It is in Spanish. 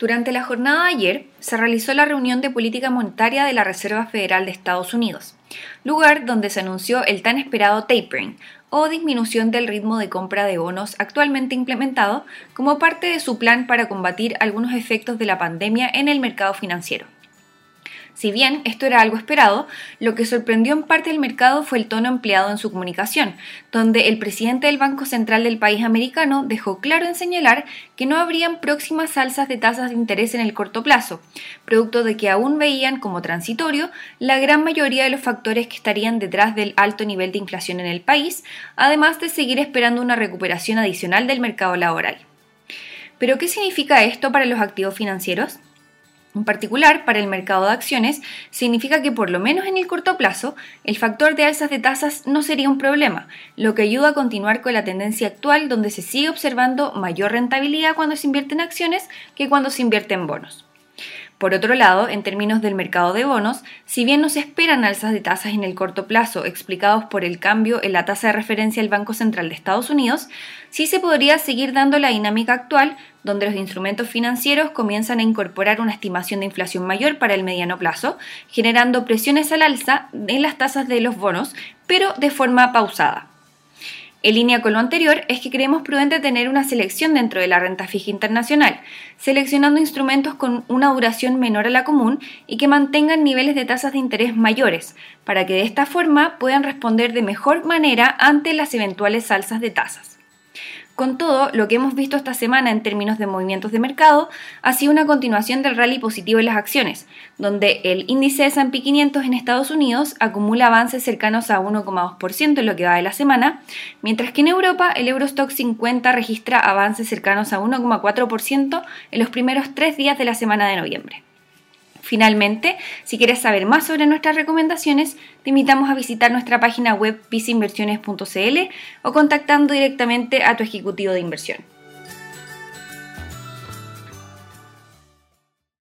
Durante la jornada de ayer se realizó la reunión de política monetaria de la Reserva Federal de Estados Unidos, lugar donde se anunció el tan esperado tapering, o disminución del ritmo de compra de bonos actualmente implementado como parte de su plan para combatir algunos efectos de la pandemia en el mercado financiero. Si bien esto era algo esperado, lo que sorprendió en parte al mercado fue el tono empleado en su comunicación, donde el presidente del Banco Central del país americano dejó claro en señalar que no habrían próximas alzas de tasas de interés en el corto plazo, producto de que aún veían como transitorio la gran mayoría de los factores que estarían detrás del alto nivel de inflación en el país, además de seguir esperando una recuperación adicional del mercado laboral. ¿Pero qué significa esto para los activos financieros? En particular, para el mercado de acciones, significa que por lo menos en el corto plazo, el factor de alzas de tasas no sería un problema, lo que ayuda a continuar con la tendencia actual donde se sigue observando mayor rentabilidad cuando se invierte en acciones que cuando se invierte en bonos. Por otro lado, en términos del mercado de bonos, si bien no se esperan alzas de tasas en el corto plazo explicados por el cambio en la tasa de referencia del Banco Central de Estados Unidos, sí se podría seguir dando la dinámica actual, donde los instrumentos financieros comienzan a incorporar una estimación de inflación mayor para el mediano plazo, generando presiones al alza en las tasas de los bonos, pero de forma pausada. En línea con lo anterior, es que creemos prudente tener una selección dentro de la renta fija internacional, seleccionando instrumentos con una duración menor a la común y que mantengan niveles de tasas de interés mayores, para que de esta forma puedan responder de mejor manera ante las eventuales alzas de tasas. Con todo, lo que hemos visto esta semana en términos de movimientos de mercado ha sido una continuación del rally positivo en las acciones, donde el índice de S&P 500 en Estados Unidos acumula avances cercanos a 1,2% en lo que va de la semana, mientras que en Europa el Eurostock 50 registra avances cercanos a 1,4% en los primeros tres días de la semana de noviembre. Finalmente, si quieres saber más sobre nuestras recomendaciones, te invitamos a visitar nuestra página web viceinversiones.cl o contactando directamente a tu ejecutivo de inversión.